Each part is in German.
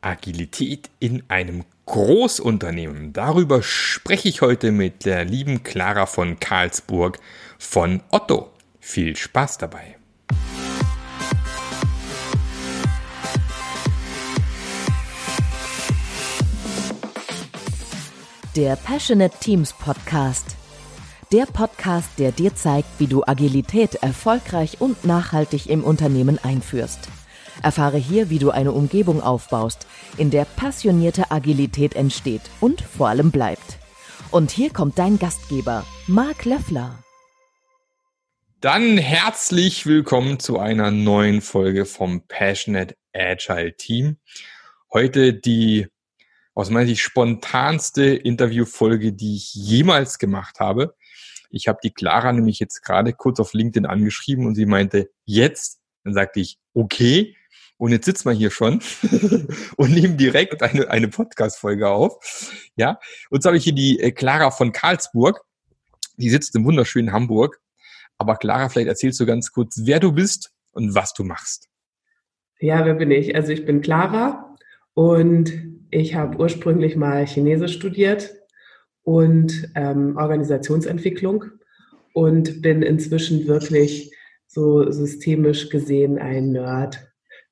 Agilität in einem Großunternehmen. Darüber spreche ich heute mit der lieben Clara von Karlsburg von Otto. Viel Spaß dabei. Der Passionate Teams Podcast. Der Podcast, der dir zeigt, wie du Agilität erfolgreich und nachhaltig im Unternehmen einführst. Erfahre hier, wie du eine Umgebung aufbaust, in der passionierte Agilität entsteht und vor allem bleibt. Und hier kommt dein Gastgeber, Marc Löffler. Dann herzlich willkommen zu einer neuen Folge vom Passionate Agile Team. Heute die aus meiner Sicht spontanste Interviewfolge, die ich jemals gemacht habe. Ich habe die Clara nämlich jetzt gerade kurz auf LinkedIn angeschrieben und sie meinte, jetzt. Dann sagte ich, okay. Und jetzt sitzen wir hier schon und nehmen direkt eine, eine Podcast-Folge auf. Ja. Und so habe ich hier die äh, Clara von Karlsburg. Die sitzt im wunderschönen Hamburg. Aber Clara, vielleicht erzählst du ganz kurz, wer du bist und was du machst. Ja, wer bin ich? Also ich bin Clara und ich habe ursprünglich mal Chinesisch studiert und ähm, Organisationsentwicklung und bin inzwischen wirklich so systemisch gesehen ein Nerd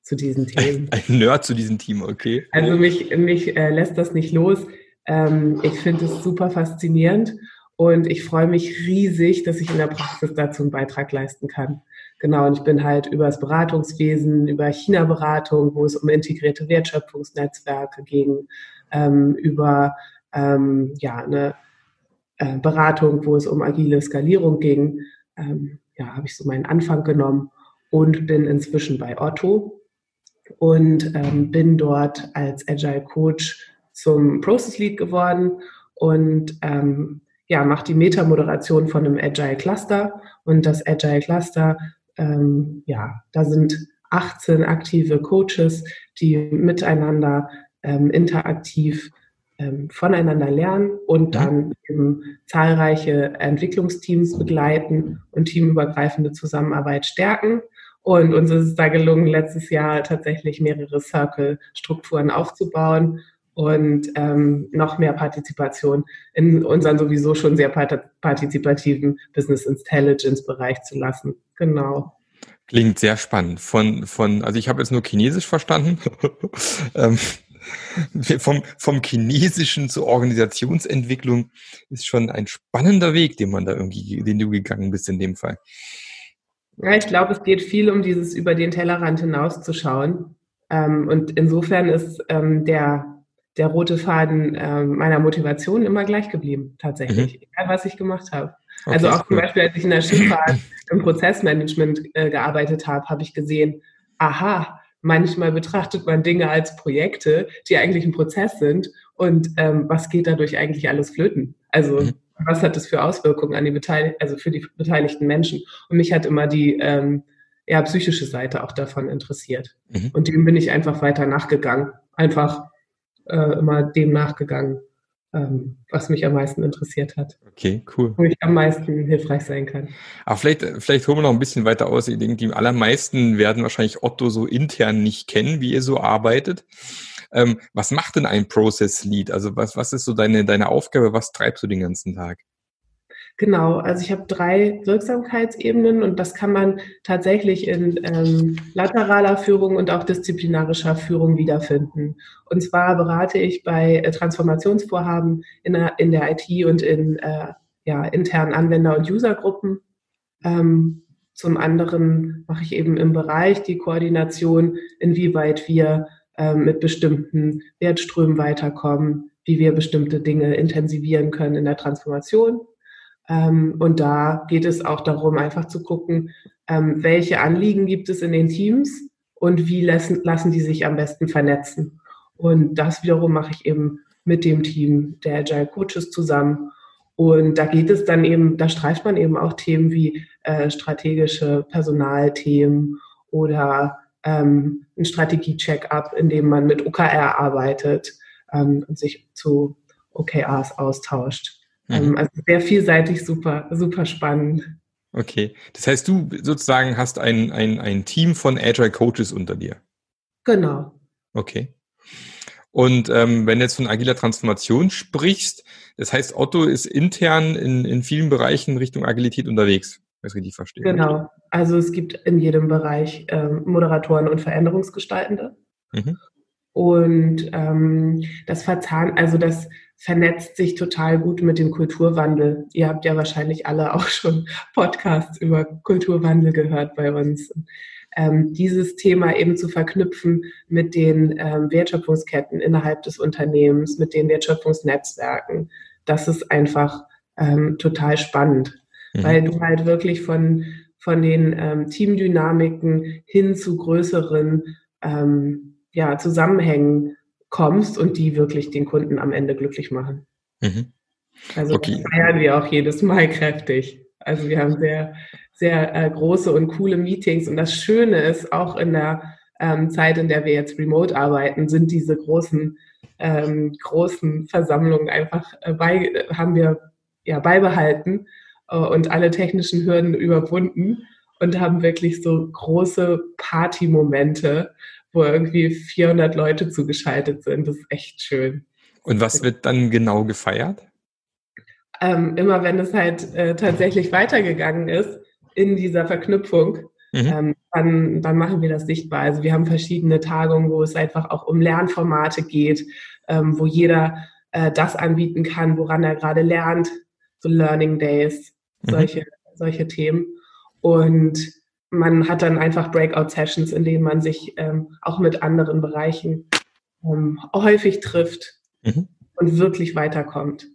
zu diesen Themen. Ein, ein Nerd zu diesen Themen, okay. Also mich, mich äh, lässt das nicht los. Ähm, ich finde es super faszinierend und ich freue mich riesig, dass ich in der Praxis dazu einen Beitrag leisten kann. Genau, und ich bin halt über das Beratungswesen, über China-Beratung, wo es um integrierte Wertschöpfungsnetzwerke ging, ähm, über ähm, ja, eine äh, Beratung, wo es um agile Skalierung ging. Ähm, ja, habe ich so meinen Anfang genommen und bin inzwischen bei Otto und ähm, bin dort als Agile Coach zum Process Lead geworden und ähm, ja, mache die Meta-Moderation von einem Agile Cluster und das Agile Cluster ähm, ja, da sind 18 aktive Coaches, die miteinander ähm, interaktiv ähm, voneinander lernen und dann eben zahlreiche Entwicklungsteams begleiten und teamübergreifende Zusammenarbeit stärken. Und uns ist es da gelungen, letztes Jahr tatsächlich mehrere Circle-Strukturen aufzubauen und ähm, noch mehr Partizipation in unseren sowieso schon sehr partizipativen Business Intelligence Bereich zu lassen. Genau. Klingt sehr spannend. Von, von, also ich habe jetzt nur Chinesisch verstanden. ähm, vom, vom Chinesischen zur Organisationsentwicklung ist schon ein spannender Weg, den man da irgendwie, den du gegangen bist in dem Fall. Ja, ich glaube, es geht viel um dieses über den Tellerrand hinauszuschauen. Ähm, und insofern ist ähm, der der rote Faden äh, meiner Motivation immer gleich geblieben, tatsächlich, mhm. egal was ich gemacht habe. Okay, also auch zum Beispiel, als ich in der Schifffahrt im Prozessmanagement äh, gearbeitet habe, habe ich gesehen, aha, manchmal betrachtet man Dinge als Projekte, die eigentlich ein Prozess sind und ähm, was geht dadurch eigentlich alles flöten? Also mhm. Was hat das für Auswirkungen an die Beteil also für die beteiligten Menschen? Und mich hat immer die ähm, ja, psychische Seite auch davon interessiert. Mhm. Und dem bin ich einfach weiter nachgegangen. Einfach äh, immer dem nachgegangen, was mich am meisten interessiert hat. Okay, cool. Wo ich am meisten hilfreich sein kann. Aber vielleicht, vielleicht holen wir noch ein bisschen weiter aus. Ich denke, die allermeisten werden wahrscheinlich Otto so intern nicht kennen, wie ihr so arbeitet. Ähm, was macht denn ein Process Lead? Also was, was ist so deine, deine Aufgabe? Was treibst du den ganzen Tag? Genau, also ich habe drei Wirksamkeitsebenen und das kann man tatsächlich in ähm, lateraler Führung und auch disziplinarischer Führung wiederfinden. Und zwar berate ich bei äh, Transformationsvorhaben in der, in der IT und in äh, ja, internen Anwender- und Usergruppen. Ähm, zum anderen mache ich eben im Bereich die Koordination, inwieweit wir äh, mit bestimmten Wertströmen weiterkommen, wie wir bestimmte Dinge intensivieren können in der Transformation. Ähm, und da geht es auch darum, einfach zu gucken, ähm, welche Anliegen gibt es in den Teams und wie lassen, lassen die sich am besten vernetzen. Und das wiederum mache ich eben mit dem Team der Agile Coaches zusammen. Und da geht es dann eben, da streift man eben auch Themen wie äh, strategische Personalthemen oder ähm, ein Strategie-Check-up, in dem man mit OKR arbeitet ähm, und sich zu OKRs austauscht. Ähm, mhm. Also sehr vielseitig, super, super spannend. Okay. Das heißt, du sozusagen hast ein, ein, ein Team von Agile Coaches unter dir. Genau. Okay. Und ähm, wenn du jetzt von agiler Transformation sprichst, das heißt, Otto ist intern in, in vielen Bereichen Richtung Agilität unterwegs, wenn ich richtig verstehe. Genau. Also es gibt in jedem Bereich ähm, Moderatoren und Veränderungsgestaltende. Mhm. Und ähm, das verzahnt, also das vernetzt sich total gut mit dem Kulturwandel. Ihr habt ja wahrscheinlich alle auch schon Podcasts über Kulturwandel gehört bei uns. Ähm, dieses Thema eben zu verknüpfen mit den ähm, Wertschöpfungsketten innerhalb des Unternehmens, mit den Wertschöpfungsnetzwerken, das ist einfach ähm, total spannend, mhm. weil du halt wirklich von, von den ähm, Teamdynamiken hin zu größeren ähm, ja, Zusammenhängen kommst und die wirklich den Kunden am Ende glücklich machen. Mhm. Also okay. feiern wir auch jedes Mal kräftig. Also wir haben sehr, sehr äh, große und coole Meetings. Und das Schöne ist, auch in der ähm, Zeit, in der wir jetzt remote arbeiten, sind diese großen, ähm, großen Versammlungen einfach äh, bei, haben wir ja beibehalten äh, und alle technischen Hürden überwunden und haben wirklich so große Party-Momente, wo irgendwie 400 Leute zugeschaltet sind. Das ist echt schön. Und was wird dann genau gefeiert? Ähm, immer wenn es halt äh, tatsächlich weitergegangen ist in dieser Verknüpfung, mhm. ähm, dann, dann machen wir das sichtbar. Also wir haben verschiedene Tagungen, wo es einfach auch um Lernformate geht, ähm, wo jeder äh, das anbieten kann, woran er gerade lernt, so Learning Days, mhm. solche, solche Themen. Und man hat dann einfach Breakout-Sessions, in denen man sich ähm, auch mit anderen Bereichen ähm, häufig trifft mhm. und wirklich weiterkommt.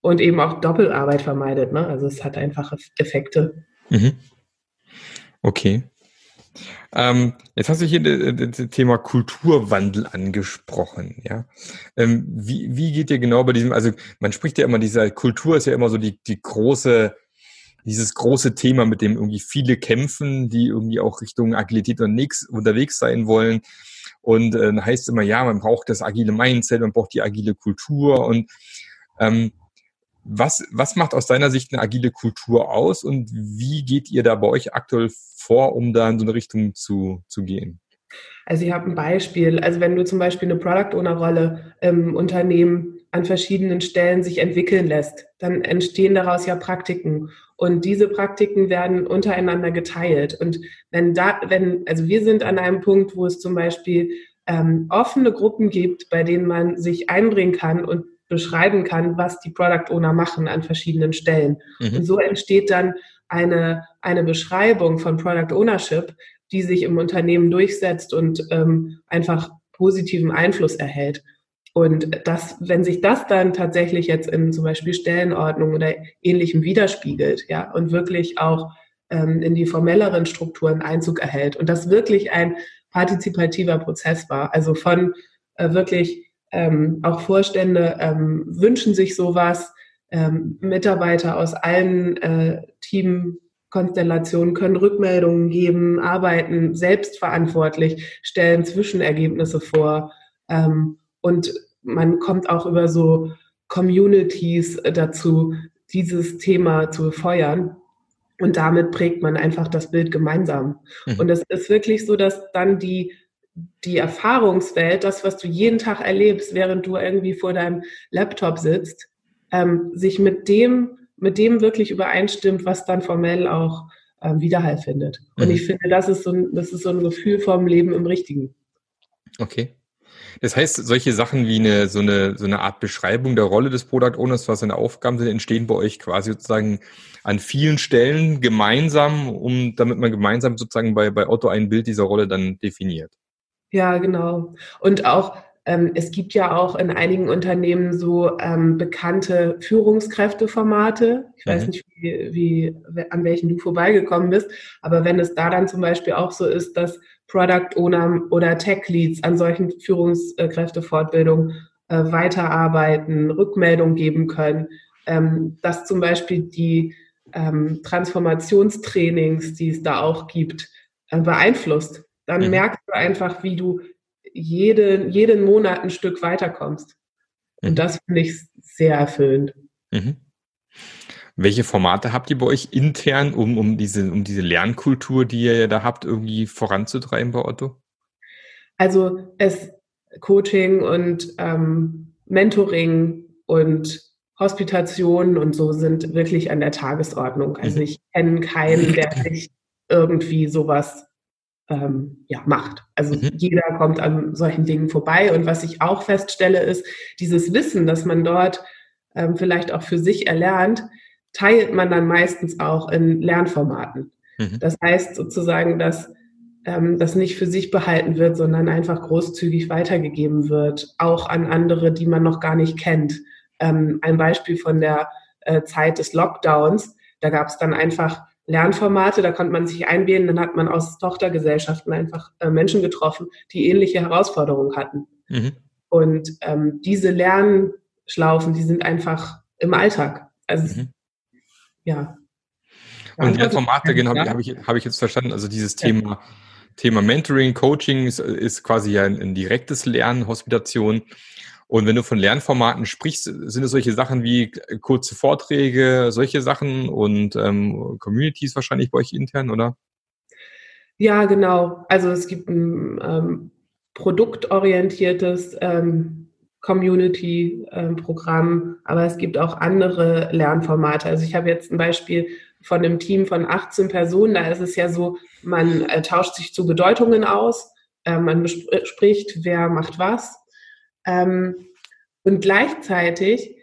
Und eben auch Doppelarbeit vermeidet. Ne? Also es hat einfach Effekte. Mhm. Okay. Ähm, jetzt hast du hier das Thema Kulturwandel angesprochen, ja. Ähm, wie, wie geht dir genau bei diesem, also man spricht ja immer, diese Kultur ist ja immer so die, die große dieses große Thema, mit dem irgendwie viele kämpfen, die irgendwie auch Richtung Agilität und nix unterwegs sein wollen. Und äh, heißt immer, ja, man braucht das agile Mindset, man braucht die agile Kultur. Und ähm, was, was macht aus deiner Sicht eine agile Kultur aus und wie geht ihr da bei euch aktuell vor, um da in so eine Richtung zu, zu gehen? Also ich habe ein Beispiel. Also wenn du zum Beispiel eine Product Owner Rolle im Unternehmen an verschiedenen Stellen sich entwickeln lässt, dann entstehen daraus ja Praktiken. Und diese Praktiken werden untereinander geteilt. Und wenn da, wenn, also wir sind an einem Punkt, wo es zum Beispiel ähm, offene Gruppen gibt, bei denen man sich einbringen kann und beschreiben kann, was die Product Owner machen an verschiedenen Stellen. Mhm. Und so entsteht dann eine, eine Beschreibung von Product Ownership, die sich im Unternehmen durchsetzt und ähm, einfach positiven Einfluss erhält. Und das, wenn sich das dann tatsächlich jetzt in zum Beispiel Stellenordnung oder ähnlichem widerspiegelt, ja, und wirklich auch ähm, in die formelleren Strukturen Einzug erhält und das wirklich ein partizipativer Prozess war, also von äh, wirklich ähm, auch Vorstände ähm, wünschen sich sowas, ähm, Mitarbeiter aus allen äh, Teamkonstellationen können Rückmeldungen geben, arbeiten selbstverantwortlich, stellen Zwischenergebnisse vor. Ähm, und man kommt auch über so Communities dazu, dieses Thema zu befeuern. Und damit prägt man einfach das Bild gemeinsam. Mhm. Und es ist wirklich so, dass dann die, die Erfahrungswelt, das, was du jeden Tag erlebst, während du irgendwie vor deinem Laptop sitzt, ähm, sich mit dem, mit dem wirklich übereinstimmt, was dann formell auch ähm, Widerhall findet. Und mhm. ich finde, das ist, so ein, das ist so ein Gefühl vom Leben im Richtigen. Okay. Das heißt, solche Sachen wie eine, so eine, so eine Art Beschreibung der Rolle des Product Owners, was seine Aufgaben sind, entstehen bei euch quasi sozusagen an vielen Stellen gemeinsam, um, damit man gemeinsam sozusagen bei, bei Otto ein Bild dieser Rolle dann definiert. Ja, genau. Und auch, ähm, es gibt ja auch in einigen Unternehmen so ähm, bekannte Führungskräfteformate. Ich weiß mhm. nicht, wie, wie, an welchen du vorbeigekommen bist, aber wenn es da dann zum Beispiel auch so ist, dass Product Owner oder Tech Leads an solchen Führungskräftefortbildungen äh, weiterarbeiten, Rückmeldung geben können, ähm, dass zum Beispiel die ähm, Transformationstrainings, die es da auch gibt, äh, beeinflusst. Dann mhm. merkst du einfach, wie du jede, jeden Monat ein Stück weiterkommst. Und mhm. das finde ich sehr erfüllend. Mhm. Welche Formate habt ihr bei euch intern, um, um, diese, um diese Lernkultur, die ihr ja da habt, irgendwie voranzutreiben bei Otto? Also es Coaching und ähm, Mentoring und Hospitationen und so sind wirklich an der Tagesordnung. Also mhm. ich kenne keinen, der sich irgendwie sowas ähm, ja, macht. Also mhm. jeder kommt an solchen Dingen vorbei. Und was ich auch feststelle, ist, dieses Wissen, das man dort ähm, vielleicht auch für sich erlernt, teilt man dann meistens auch in Lernformaten. Mhm. Das heißt sozusagen, dass ähm, das nicht für sich behalten wird, sondern einfach großzügig weitergegeben wird, auch an andere, die man noch gar nicht kennt. Ähm, ein Beispiel von der äh, Zeit des Lockdowns, da gab es dann einfach Lernformate, da konnte man sich einwählen, dann hat man aus Tochtergesellschaften einfach äh, Menschen getroffen, die ähnliche Herausforderungen hatten. Mhm. Und ähm, diese Lernschlaufen, die sind einfach im Alltag. Also mhm. Ja. Und Lernformate, genau, ja. habe ich, hab ich jetzt verstanden. Also dieses. Thema, Thema Mentoring, Coaching ist, ist quasi ja ein, ein direktes Lernen, Hospitation. Und wenn du von Lernformaten sprichst, sind es solche Sachen wie kurze Vorträge, solche Sachen und ähm, Communities wahrscheinlich bei euch intern, oder? Ja, genau. Also es gibt ein ähm, produktorientiertes ähm, Community-Programm, aber es gibt auch andere Lernformate. Also ich habe jetzt ein Beispiel von einem Team von 18 Personen. Da ist es ja so, man äh, tauscht sich zu Bedeutungen aus, äh, man bespricht, wer macht was ähm, und gleichzeitig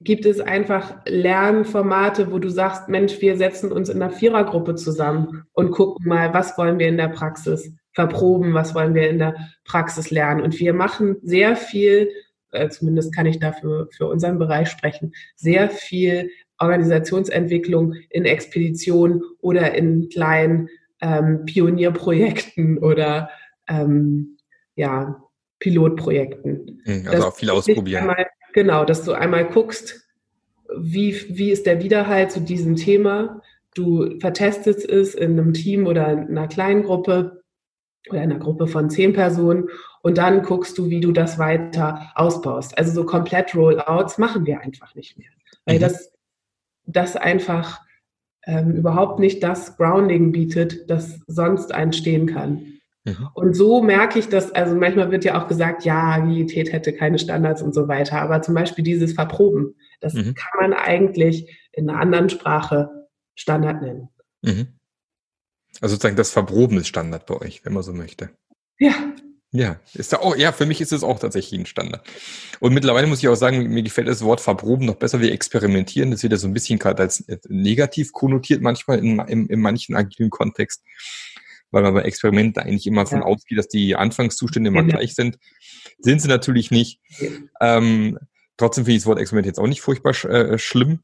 gibt es einfach Lernformate, wo du sagst, Mensch, wir setzen uns in einer Vierergruppe zusammen und gucken mal, was wollen wir in der Praxis verproben, was wollen wir in der Praxis lernen. Und wir machen sehr viel, äh, zumindest kann ich dafür für unseren Bereich sprechen, sehr viel Organisationsentwicklung in Expeditionen oder in kleinen ähm, Pionierprojekten oder ähm, ja, Pilotprojekten. Hm, also auch viel ausprobieren. Einmal, genau, dass du einmal guckst, wie, wie ist der Widerhalt zu diesem Thema. Du vertestest es in einem Team oder in einer kleinen Gruppe oder in einer Gruppe von zehn Personen und dann guckst du, wie du das weiter ausbaust. Also so komplett Rollouts machen wir einfach nicht mehr, weil mhm. das, das einfach ähm, überhaupt nicht das Grounding bietet, das sonst entstehen kann. Mhm. Und so merke ich dass, also manchmal wird ja auch gesagt, ja, Agilität hätte keine Standards und so weiter, aber zum Beispiel dieses Verproben, das mhm. kann man eigentlich in einer anderen Sprache Standard nennen. Also sozusagen das Verproben ist Standard bei euch, wenn man so möchte. Ja. Ja, ist da auch, ja, für mich ist es auch tatsächlich ein Standard. Und mittlerweile muss ich auch sagen, mir gefällt das Wort verproben noch besser wie experimentieren. Das wird ja so ein bisschen gerade als negativ konnotiert manchmal in, in, in manchen agilen Kontext weil man bei Experimenten eigentlich immer davon ja. ausgeht, dass die Anfangszustände immer ja. gleich sind. Sind sie natürlich nicht. Ja. Ähm, trotzdem finde ich das Wort Experiment jetzt auch nicht furchtbar sch äh, schlimm.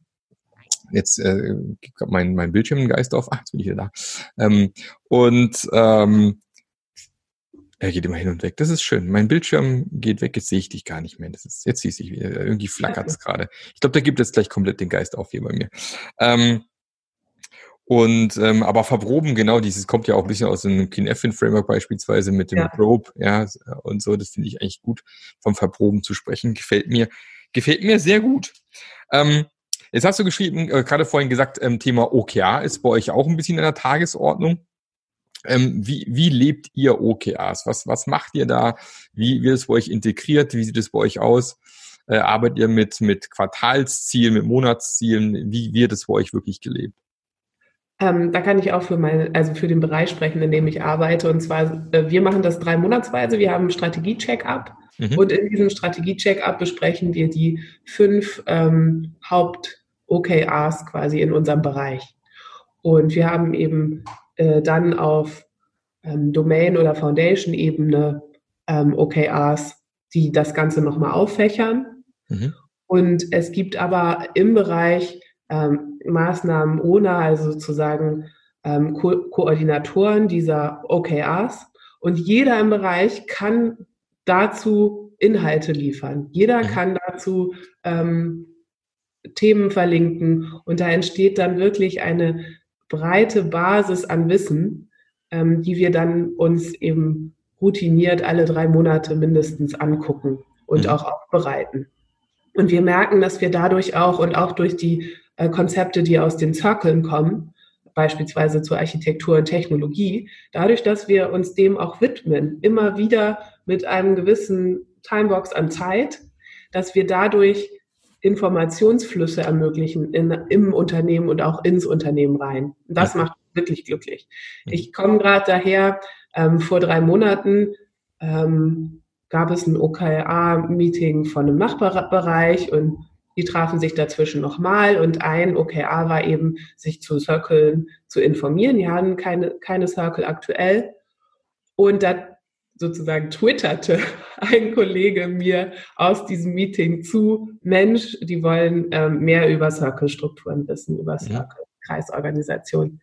Jetzt äh, mein, mein Bildschirm einen Geist auf. Ach, jetzt bin ich wieder da. Ähm, und ähm, er geht immer hin und weg. Das ist schön. Mein Bildschirm geht weg, jetzt sehe ich dich gar nicht mehr. Das ist, jetzt ich dich wieder. Irgendwie flackert es gerade. Ich glaube, da gibt es gleich komplett den Geist auf hier bei mir. Ähm, und ähm, aber verproben, genau, dieses kommt ja auch ein bisschen aus dem KineFin-Framework beispielsweise mit dem ja. Probe, ja, und so, das finde ich eigentlich gut, vom Verproben zu sprechen. Gefällt mir, gefällt mir sehr gut. Ähm, jetzt hast du geschrieben, äh, gerade vorhin gesagt, ähm, Thema OKR ist bei euch auch ein bisschen in der Tagesordnung. Ähm, wie, wie lebt ihr OKRs? Was, was macht ihr da? Wie wird es bei euch integriert? Wie sieht es bei euch aus? Äh, arbeitet ihr mit, mit Quartalszielen, mit Monatszielen? Wie wird es bei euch wirklich gelebt? Ähm, da kann ich auch für mein, also für den Bereich sprechen, in dem ich arbeite. Und zwar, äh, wir machen das drei Monatsweise. Wir haben Strategie-Check-up. Mhm. Und in diesem Strategie-Check-up besprechen wir die fünf ähm, Haupt-OKRs quasi in unserem Bereich. Und wir haben eben äh, dann auf ähm, Domain- oder Foundation-Ebene ähm, OKRs, die das Ganze nochmal auffächern. Mhm. Und es gibt aber im Bereich ähm, Maßnahmen ohne, also sozusagen ähm, Ko Koordinatoren dieser OKRs. Und jeder im Bereich kann dazu Inhalte liefern. Jeder mhm. kann dazu ähm, Themen verlinken und da entsteht dann wirklich eine breite Basis an Wissen, ähm, die wir dann uns eben routiniert alle drei Monate mindestens angucken und mhm. auch aufbereiten. Und wir merken, dass wir dadurch auch und auch durch die äh, Konzepte, die aus den Zirkeln kommen, beispielsweise zur Architektur und Technologie, dadurch, dass wir uns dem auch widmen, immer wieder mit einem gewissen Timebox an Zeit, dass wir dadurch Informationsflüsse ermöglichen in, im Unternehmen und auch ins Unternehmen rein. Das macht wirklich glücklich. Ich komme gerade daher, ähm, vor drei Monaten ähm, gab es ein OKR-Meeting von einem Nachbarbereich und die trafen sich dazwischen nochmal und ein OKR war eben, sich zu Circle zu informieren. Die haben keine, keine Circle aktuell. Und da sozusagen twitterte ein Kollege mir aus diesem Meeting zu, Mensch, die wollen ähm, mehr über Circle-Strukturen wissen, über Circle-Kreisorganisation.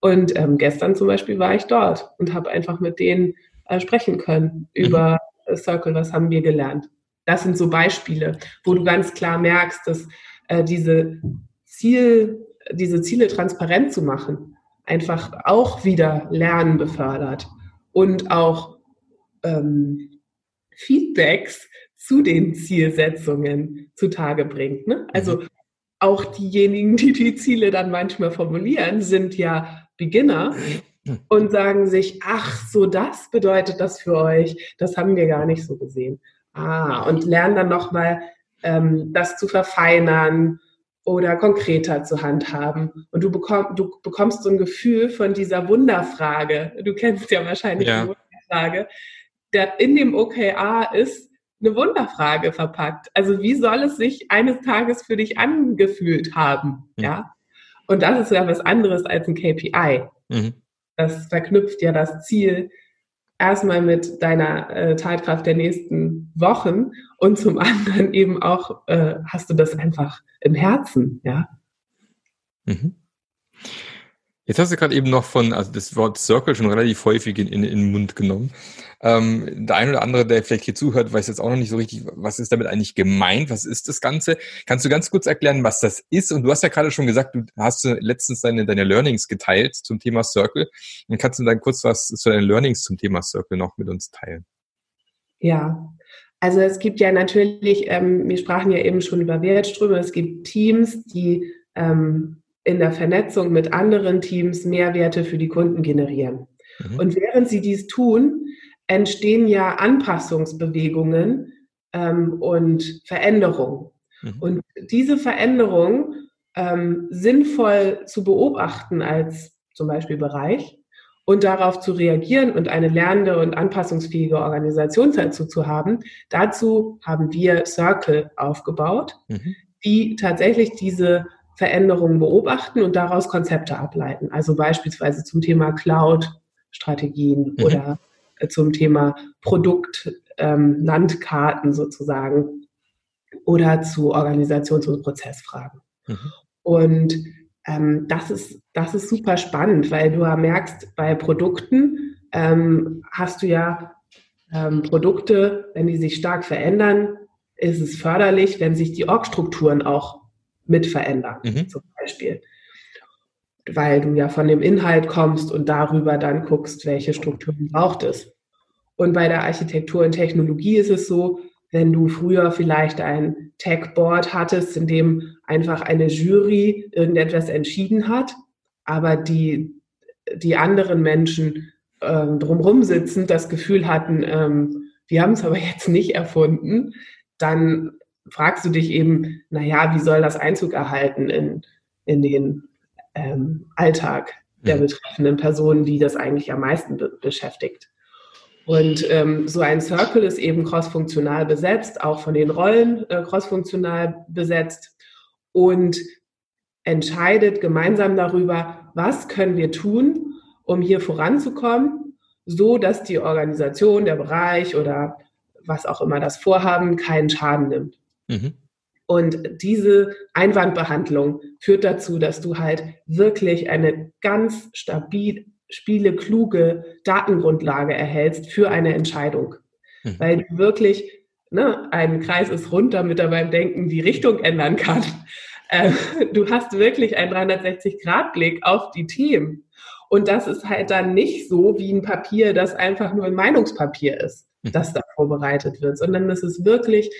Und ähm, gestern zum Beispiel war ich dort und habe einfach mit denen äh, sprechen können über mhm. Circle, was haben wir gelernt. Das sind so Beispiele, wo du ganz klar merkst, dass äh, diese, Ziel, diese Ziele transparent zu machen, einfach auch wieder Lernen befördert und auch ähm, Feedbacks zu den Zielsetzungen zutage bringt. Ne? Also mhm. auch diejenigen, die die Ziele dann manchmal formulieren, sind ja Beginner mhm. und sagen sich, ach, so das bedeutet das für euch, das haben wir gar nicht so gesehen. Ah, und lernen dann nochmal, ähm, das zu verfeinern oder konkreter zu handhaben. Und du, bekomm, du bekommst so ein Gefühl von dieser Wunderfrage. Du kennst ja wahrscheinlich ja. die Wunderfrage. Der in dem OKR ist eine Wunderfrage verpackt. Also wie soll es sich eines Tages für dich angefühlt haben? Mhm. Ja. Und das ist ja was anderes als ein KPI. Mhm. Das verknüpft ja das Ziel erstmal mit deiner äh, Tatkraft der nächsten Wochen und zum anderen eben auch äh, hast du das einfach im Herzen, ja. Mhm. Jetzt hast du gerade eben noch von, also das Wort Circle schon relativ häufig in, in, in den Mund genommen. Ähm, der ein oder andere, der vielleicht hier zuhört, weiß jetzt auch noch nicht so richtig, was ist damit eigentlich gemeint? Was ist das Ganze? Kannst du ganz kurz erklären, was das ist? Und du hast ja gerade schon gesagt, du hast letztens deine, deine Learnings geteilt zum Thema Circle. Dann kannst du dann kurz was zu deinen Learnings zum Thema Circle noch mit uns teilen. Ja, also es gibt ja natürlich, ähm, wir sprachen ja eben schon über Wertströme, es gibt Teams, die ähm, in der Vernetzung mit anderen Teams Mehrwerte für die Kunden generieren. Mhm. Und während sie dies tun, entstehen ja Anpassungsbewegungen ähm, und Veränderungen. Mhm. Und diese Veränderungen ähm, sinnvoll zu beobachten als zum Beispiel Bereich und darauf zu reagieren und eine lernende und anpassungsfähige Organisation dazu zu haben, dazu haben wir Circle aufgebaut, mhm. die tatsächlich diese Veränderungen beobachten und daraus Konzepte ableiten. Also beispielsweise zum Thema Cloud-Strategien mhm. oder äh, zum Thema Produkt-Landkarten ähm, sozusagen oder zu Organisations- und Prozessfragen. Mhm. Und ähm, das, ist, das ist super spannend, weil du ja merkst, bei Produkten ähm, hast du ja ähm, Produkte, wenn die sich stark verändern, ist es förderlich, wenn sich die Org-Strukturen auch mit verändern, mhm. zum Beispiel. Weil du ja von dem Inhalt kommst und darüber dann guckst, welche Strukturen braucht es. Und bei der Architektur und Technologie ist es so, wenn du früher vielleicht ein Tech-Board hattest, in dem einfach eine Jury irgendetwas entschieden hat, aber die, die anderen Menschen ähm, drumherum sitzen, das Gefühl hatten, ähm, wir haben es aber jetzt nicht erfunden, dann fragst du dich eben, naja, wie soll das Einzug erhalten in, in den ähm, Alltag der mhm. betreffenden Personen, die das eigentlich am meisten be beschäftigt. Und ähm, so ein Circle ist eben crossfunktional besetzt, auch von den Rollen äh, crossfunktional besetzt und entscheidet gemeinsam darüber, was können wir tun, um hier voranzukommen, so dass die Organisation, der Bereich oder was auch immer das Vorhaben keinen Schaden nimmt. Mhm. Und diese Einwandbehandlung führt dazu, dass du halt wirklich eine ganz stabil, spiele, kluge Datengrundlage erhältst für eine Entscheidung. Mhm. Weil du wirklich, ne, ein Kreis ist rund, damit er beim Denken die Richtung ändern kann. Äh, du hast wirklich einen 360-Grad-Blick auf die Themen. Und das ist halt dann nicht so wie ein Papier, das einfach nur ein Meinungspapier ist, mhm. das da vorbereitet wird, sondern es ist wirklich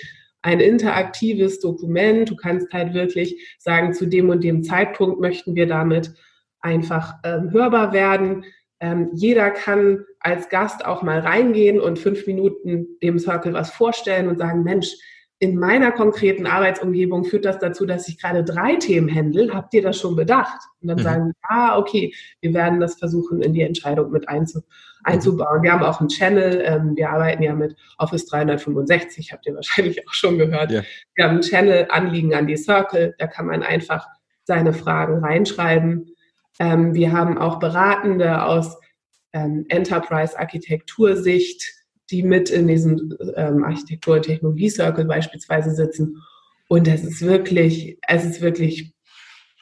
ein interaktives Dokument. Du kannst halt wirklich sagen, zu dem und dem Zeitpunkt möchten wir damit einfach ähm, hörbar werden. Ähm, jeder kann als Gast auch mal reingehen und fünf Minuten dem Circle was vorstellen und sagen, Mensch, in meiner konkreten Arbeitsumgebung führt das dazu, dass ich gerade drei Themen händel. Habt ihr das schon bedacht? Und dann mhm. sagen, ah, okay, wir werden das versuchen, in die Entscheidung mit einzu, einzubauen. Wir haben auch einen Channel. Ähm, wir arbeiten ja mit Office 365, habt ihr wahrscheinlich auch schon gehört. Ja. Wir haben einen Channel Anliegen an die Circle. Da kann man einfach seine Fragen reinschreiben. Ähm, wir haben auch Beratende aus ähm, Enterprise-Architektursicht die mit in diesem ähm, Architektur- und Technologie-Circle beispielsweise sitzen. Und es ist wirklich, es ist wirklich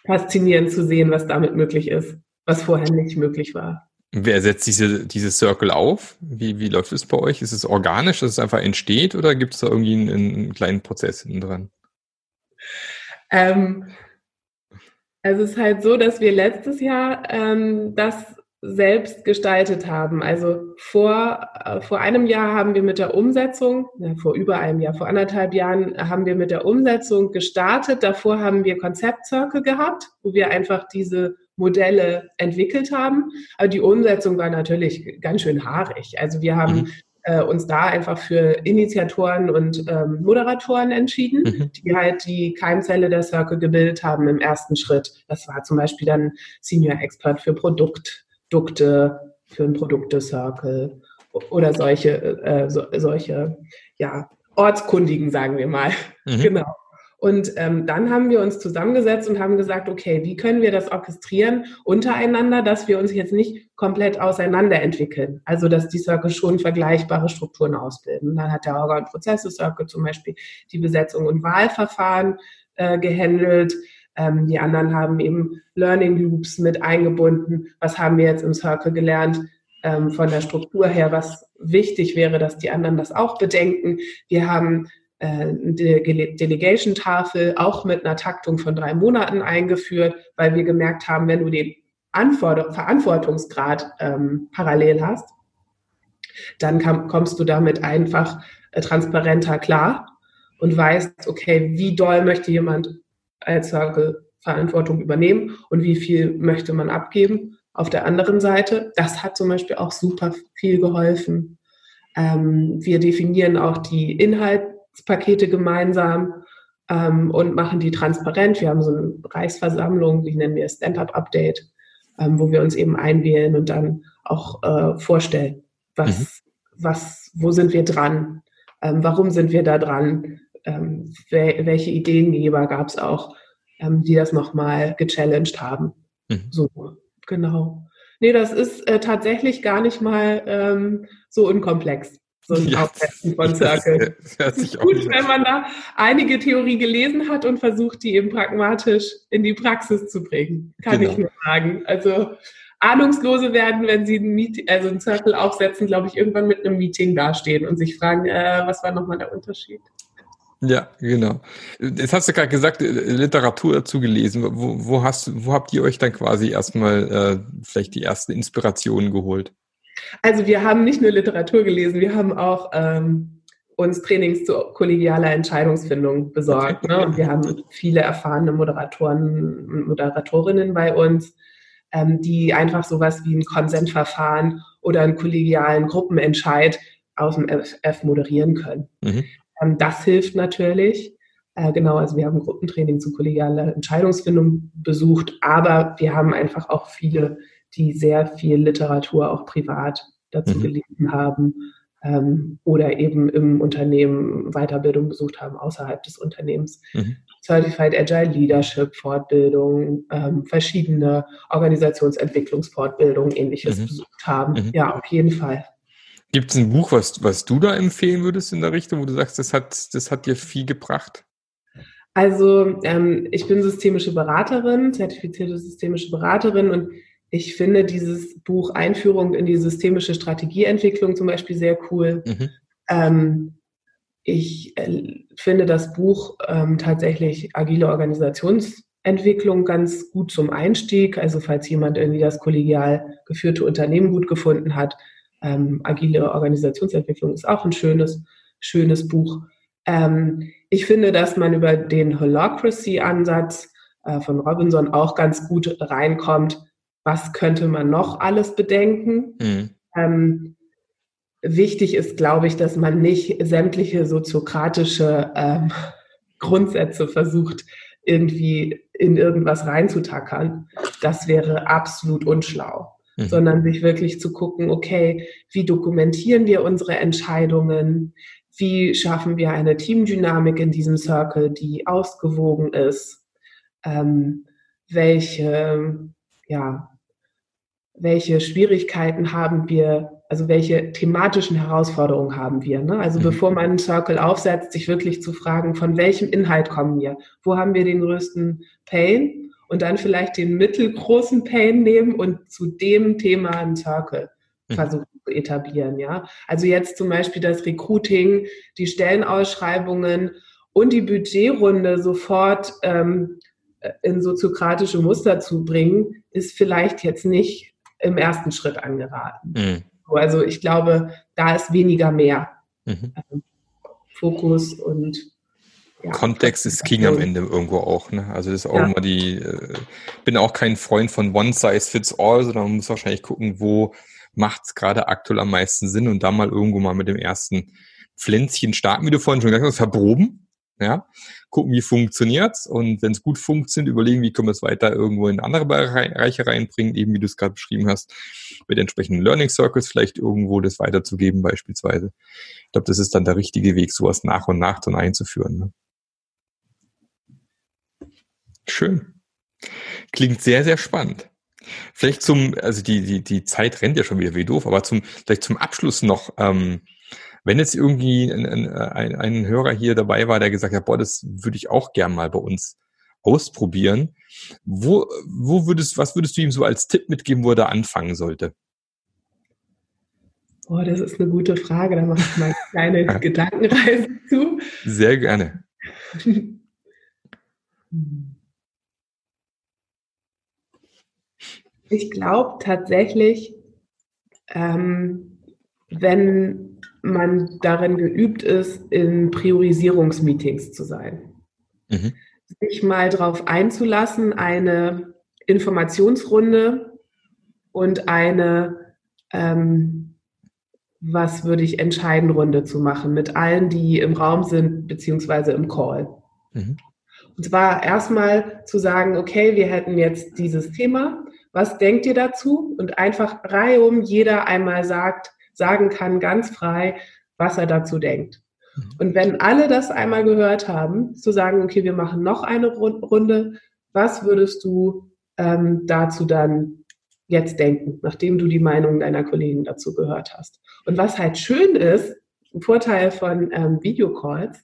faszinierend zu sehen, was damit möglich ist, was vorher nicht möglich war. Wer setzt diese, diese Circle auf? Wie, wie läuft es bei euch? Ist es organisch, dass es einfach entsteht oder gibt es da irgendwie einen, einen kleinen Prozess hinten dran? Ähm, also es ist halt so, dass wir letztes Jahr ähm, das selbst gestaltet haben. Also vor, äh, vor einem Jahr haben wir mit der Umsetzung, ja, vor über einem Jahr, vor anderthalb Jahren haben wir mit der Umsetzung gestartet. Davor haben wir Konzeptzirkel gehabt, wo wir einfach diese Modelle entwickelt haben. Aber die Umsetzung war natürlich ganz schön haarig. Also wir haben mhm. äh, uns da einfach für Initiatoren und ähm, Moderatoren entschieden, mhm. die halt die Keimzelle der Circle gebildet haben im ersten Schritt. Das war zum Beispiel dann Senior Expert für Produkt, Produkte für ein Produkte-Circle oder solche, äh, so, solche, ja, Ortskundigen, sagen wir mal. Mhm. Genau. Und ähm, dann haben wir uns zusammengesetzt und haben gesagt, okay, wie können wir das orchestrieren untereinander, dass wir uns jetzt nicht komplett auseinander entwickeln. Also, dass die Circle schon vergleichbare Strukturen ausbilden. Dann hat der Organ Prozesse Circle zum Beispiel die Besetzung und Wahlverfahren äh, gehandelt. Ähm, die anderen haben eben Learning Loops mit eingebunden. Was haben wir jetzt im Circle gelernt ähm, von der Struktur her, was wichtig wäre, dass die anderen das auch bedenken. Wir haben äh, eine Delegation-Tafel auch mit einer Taktung von drei Monaten eingeführt, weil wir gemerkt haben, wenn du den Anforder Verantwortungsgrad ähm, parallel hast, dann kommst du damit einfach äh, transparenter klar und weißt, okay, wie doll möchte jemand als Circle Verantwortung übernehmen und wie viel möchte man abgeben. Auf der anderen Seite, das hat zum Beispiel auch super viel geholfen. Ähm, wir definieren auch die Inhaltspakete gemeinsam ähm, und machen die transparent. Wir haben so eine Reichsversammlung, die nennen wir Stand-up-Update, ähm, wo wir uns eben einwählen und dann auch äh, vorstellen, was, mhm. was, wo sind wir dran, ähm, warum sind wir da dran, ähm, welche Ideengeber gab es auch, ähm, die das nochmal gechallenged haben. Mhm. So, genau. Nee, das ist äh, tatsächlich gar nicht mal ähm, so unkomplex. So ein ja, Aufsetzen von Circle. Das ist gut, wenn man da einige Theorie gelesen hat und versucht, die eben pragmatisch in die Praxis zu bringen. Kann genau. ich nur sagen. Also Ahnungslose werden, wenn sie ein Meeting, also einen Circle aufsetzen, glaube ich, irgendwann mit einem Meeting dastehen und sich fragen, äh, was war nochmal der Unterschied? Ja, genau. Jetzt hast du gerade gesagt, äh, Literatur dazu gelesen. Wo, wo, hast, wo habt ihr euch dann quasi erstmal äh, vielleicht die ersten Inspirationen geholt? Also wir haben nicht nur Literatur gelesen, wir haben auch ähm, uns Trainings zu kollegialer Entscheidungsfindung besorgt. Okay. Ne? Und wir haben viele erfahrene Moderatoren und Moderatorinnen bei uns, ähm, die einfach sowas wie ein Konsentverfahren oder einen kollegialen Gruppenentscheid aus dem FF moderieren können. Mhm. Ähm, das hilft natürlich. Äh, genau, also wir haben Gruppentraining zu kollegialer Entscheidungsfindung besucht, aber wir haben einfach auch viele, die sehr viel Literatur auch privat dazu mhm. gelesen haben ähm, oder eben im Unternehmen Weiterbildung besucht haben außerhalb des Unternehmens. Mhm. Certified Agile Leadership Fortbildung, ähm, verschiedene Organisationsentwicklungsfortbildungen, ähnliches mhm. besucht haben. Mhm. Ja, auf jeden Fall. Gibt es ein Buch, was, was du da empfehlen würdest in der Richtung, wo du sagst, das hat, das hat dir viel gebracht? Also ähm, ich bin systemische Beraterin, zertifizierte systemische Beraterin und ich finde dieses Buch Einführung in die systemische Strategieentwicklung zum Beispiel sehr cool. Mhm. Ähm, ich äh, finde das Buch ähm, tatsächlich agile Organisationsentwicklung ganz gut zum Einstieg. Also falls jemand irgendwie das kollegial geführte Unternehmen gut gefunden hat, ähm, agile Organisationsentwicklung ist auch ein schönes, schönes Buch. Ähm, ich finde, dass man über den Holacracy-Ansatz äh, von Robinson auch ganz gut reinkommt, was könnte man noch alles bedenken. Mhm. Ähm, wichtig ist, glaube ich, dass man nicht sämtliche soziokratische ähm, Grundsätze versucht, irgendwie in irgendwas reinzutackern. Das wäre absolut unschlau. Mhm. Sondern sich wirklich zu gucken, okay, wie dokumentieren wir unsere Entscheidungen? Wie schaffen wir eine Teamdynamik in diesem Circle, die ausgewogen ist? Ähm, welche, ja, welche Schwierigkeiten haben wir, also welche thematischen Herausforderungen haben wir. Ne? Also mhm. bevor man einen Circle aufsetzt, sich wirklich zu fragen, von welchem Inhalt kommen wir? Wo haben wir den größten Pain? Und dann vielleicht den mittelgroßen Pain nehmen und zu dem Thema einen Circle mhm. versuchen zu etablieren. Ja? Also jetzt zum Beispiel das Recruiting, die Stellenausschreibungen und die Budgetrunde sofort ähm, in soziokratische Muster zu bringen, ist vielleicht jetzt nicht im ersten Schritt angeraten. Mhm. Also ich glaube, da ist weniger mehr. Mhm. Also Fokus und Kontext ist King am Ende irgendwo auch. Ne? Also das ist auch ja. immer die, äh, bin auch kein Freund von One Size Fits All, sondern man muss wahrscheinlich gucken, wo macht es gerade aktuell am meisten Sinn und da mal irgendwo mal mit dem ersten Pflänzchen starten, wie du vorhin schon gesagt hast, verproben. Ja, gucken, wie funktioniert's und wenn es gut funktioniert, überlegen, wie können wir es weiter irgendwo in andere Bereiche reinbringen, eben wie du es gerade beschrieben hast, mit entsprechenden Learning Circles vielleicht irgendwo das weiterzugeben beispielsweise. Ich glaube, das ist dann der richtige Weg, sowas nach und nach dann einzuführen. Ne? Schön. Klingt sehr, sehr spannend. Vielleicht zum, also die, die, die Zeit rennt ja schon wieder wie doof, aber zum, vielleicht zum Abschluss noch, ähm, wenn jetzt irgendwie ein, ein, ein Hörer hier dabei war, der gesagt hat, boah, das würde ich auch gern mal bei uns ausprobieren, wo, wo würdest, was würdest du ihm so als Tipp mitgeben, wo er da anfangen sollte? Oh, das ist eine gute Frage. Da mache ich mal eine kleine Gedankenreise zu. Sehr gerne. Ich glaube tatsächlich, ähm, wenn man darin geübt ist, in Priorisierungsmeetings zu sein. Mhm. Sich mal darauf einzulassen, eine Informationsrunde und eine, ähm, was würde ich entscheiden, Runde zu machen mit allen, die im Raum sind, beziehungsweise im Call. Mhm. Und zwar erstmal zu sagen, okay, wir hätten jetzt dieses Thema, was denkt ihr dazu? Und einfach reihum jeder einmal sagt, sagen kann, ganz frei, was er dazu denkt. Mhm. Und wenn alle das einmal gehört haben, zu sagen, okay, wir machen noch eine Runde, was würdest du ähm, dazu dann jetzt denken, nachdem du die Meinung deiner Kollegen dazu gehört hast? Und was halt schön ist, ein Vorteil von ähm, Videocalls,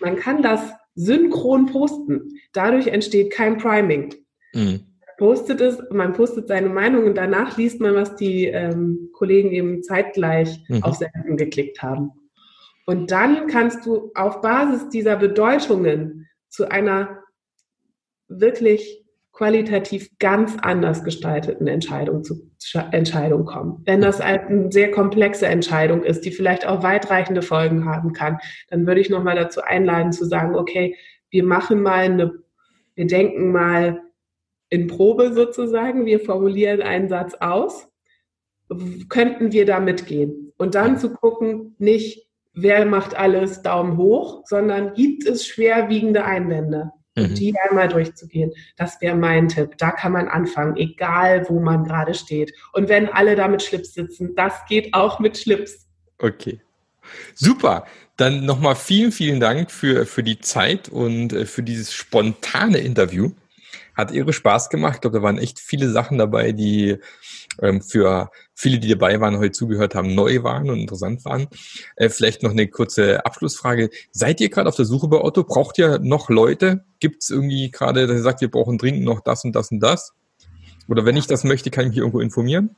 man kann das synchron posten. Dadurch entsteht kein Priming. Mhm postet es, man postet seine Meinung und danach liest man, was die ähm, Kollegen eben zeitgleich mhm. auf Senden geklickt haben. Und dann kannst du auf Basis dieser Bedeutungen zu einer wirklich qualitativ ganz anders gestalteten Entscheidung zu Entscheidung kommen. Wenn das halt eine sehr komplexe Entscheidung ist, die vielleicht auch weitreichende Folgen haben kann, dann würde ich nochmal dazu einladen zu sagen, okay, wir machen mal eine, wir denken mal in Probe sozusagen. Wir formulieren einen Satz aus. Könnten wir da mitgehen? Und dann zu gucken, nicht, wer macht alles Daumen hoch, sondern gibt es schwerwiegende Einwände? Mhm. Die einmal durchzugehen. Das wäre mein Tipp. Da kann man anfangen, egal wo man gerade steht. Und wenn alle da mit Schlips sitzen, das geht auch mit Schlips. Okay. Super. Dann nochmal vielen, vielen Dank für, für die Zeit und äh, für dieses spontane Interview. Hat irre Spaß gemacht. Ich glaube, da waren echt viele Sachen dabei, die ähm, für viele, die dabei waren, heute zugehört haben, neu waren und interessant waren. Äh, vielleicht noch eine kurze Abschlussfrage. Seid ihr gerade auf der Suche bei Otto? Braucht ihr noch Leute? Gibt es irgendwie gerade, dass ihr sagt, wir brauchen dringend noch das und das und das? Oder wenn ich das möchte, kann ich mich irgendwo informieren?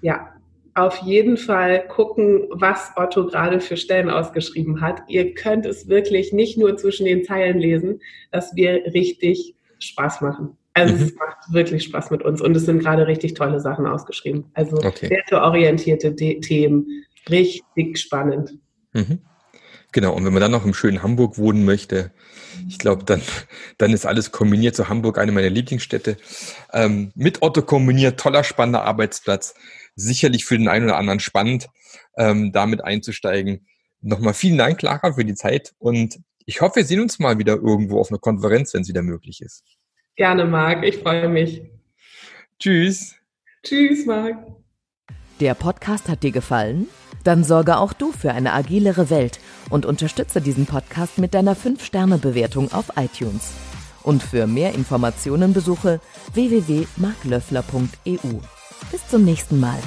Ja, auf jeden Fall gucken, was Otto gerade für Stellen ausgeschrieben hat. Ihr könnt es wirklich nicht nur zwischen den Zeilen lesen, dass wir richtig Spaß machen. Also mhm. es macht wirklich Spaß mit uns und es sind gerade richtig tolle Sachen ausgeschrieben. Also okay. werteorientierte Themen, richtig spannend. Mhm. Genau, und wenn man dann noch im schönen Hamburg wohnen möchte, ich glaube, dann, dann ist alles kombiniert. So Hamburg eine meiner Lieblingsstädte. Ähm, mit Otto kombiniert, toller, spannender Arbeitsplatz. Sicherlich für den einen oder anderen spannend, ähm, damit einzusteigen. Nochmal vielen Dank, Clara, für die Zeit und ich hoffe, wir sehen uns mal wieder irgendwo auf einer Konferenz, wenn es wieder möglich ist. Gerne, Marc. Ich freue mich. Tschüss. Tschüss, Marc. Der Podcast hat dir gefallen? Dann sorge auch du für eine agilere Welt und unterstütze diesen Podcast mit deiner 5-Sterne-Bewertung auf iTunes. Und für mehr Informationen besuche www.marklöffler.eu. Bis zum nächsten Mal.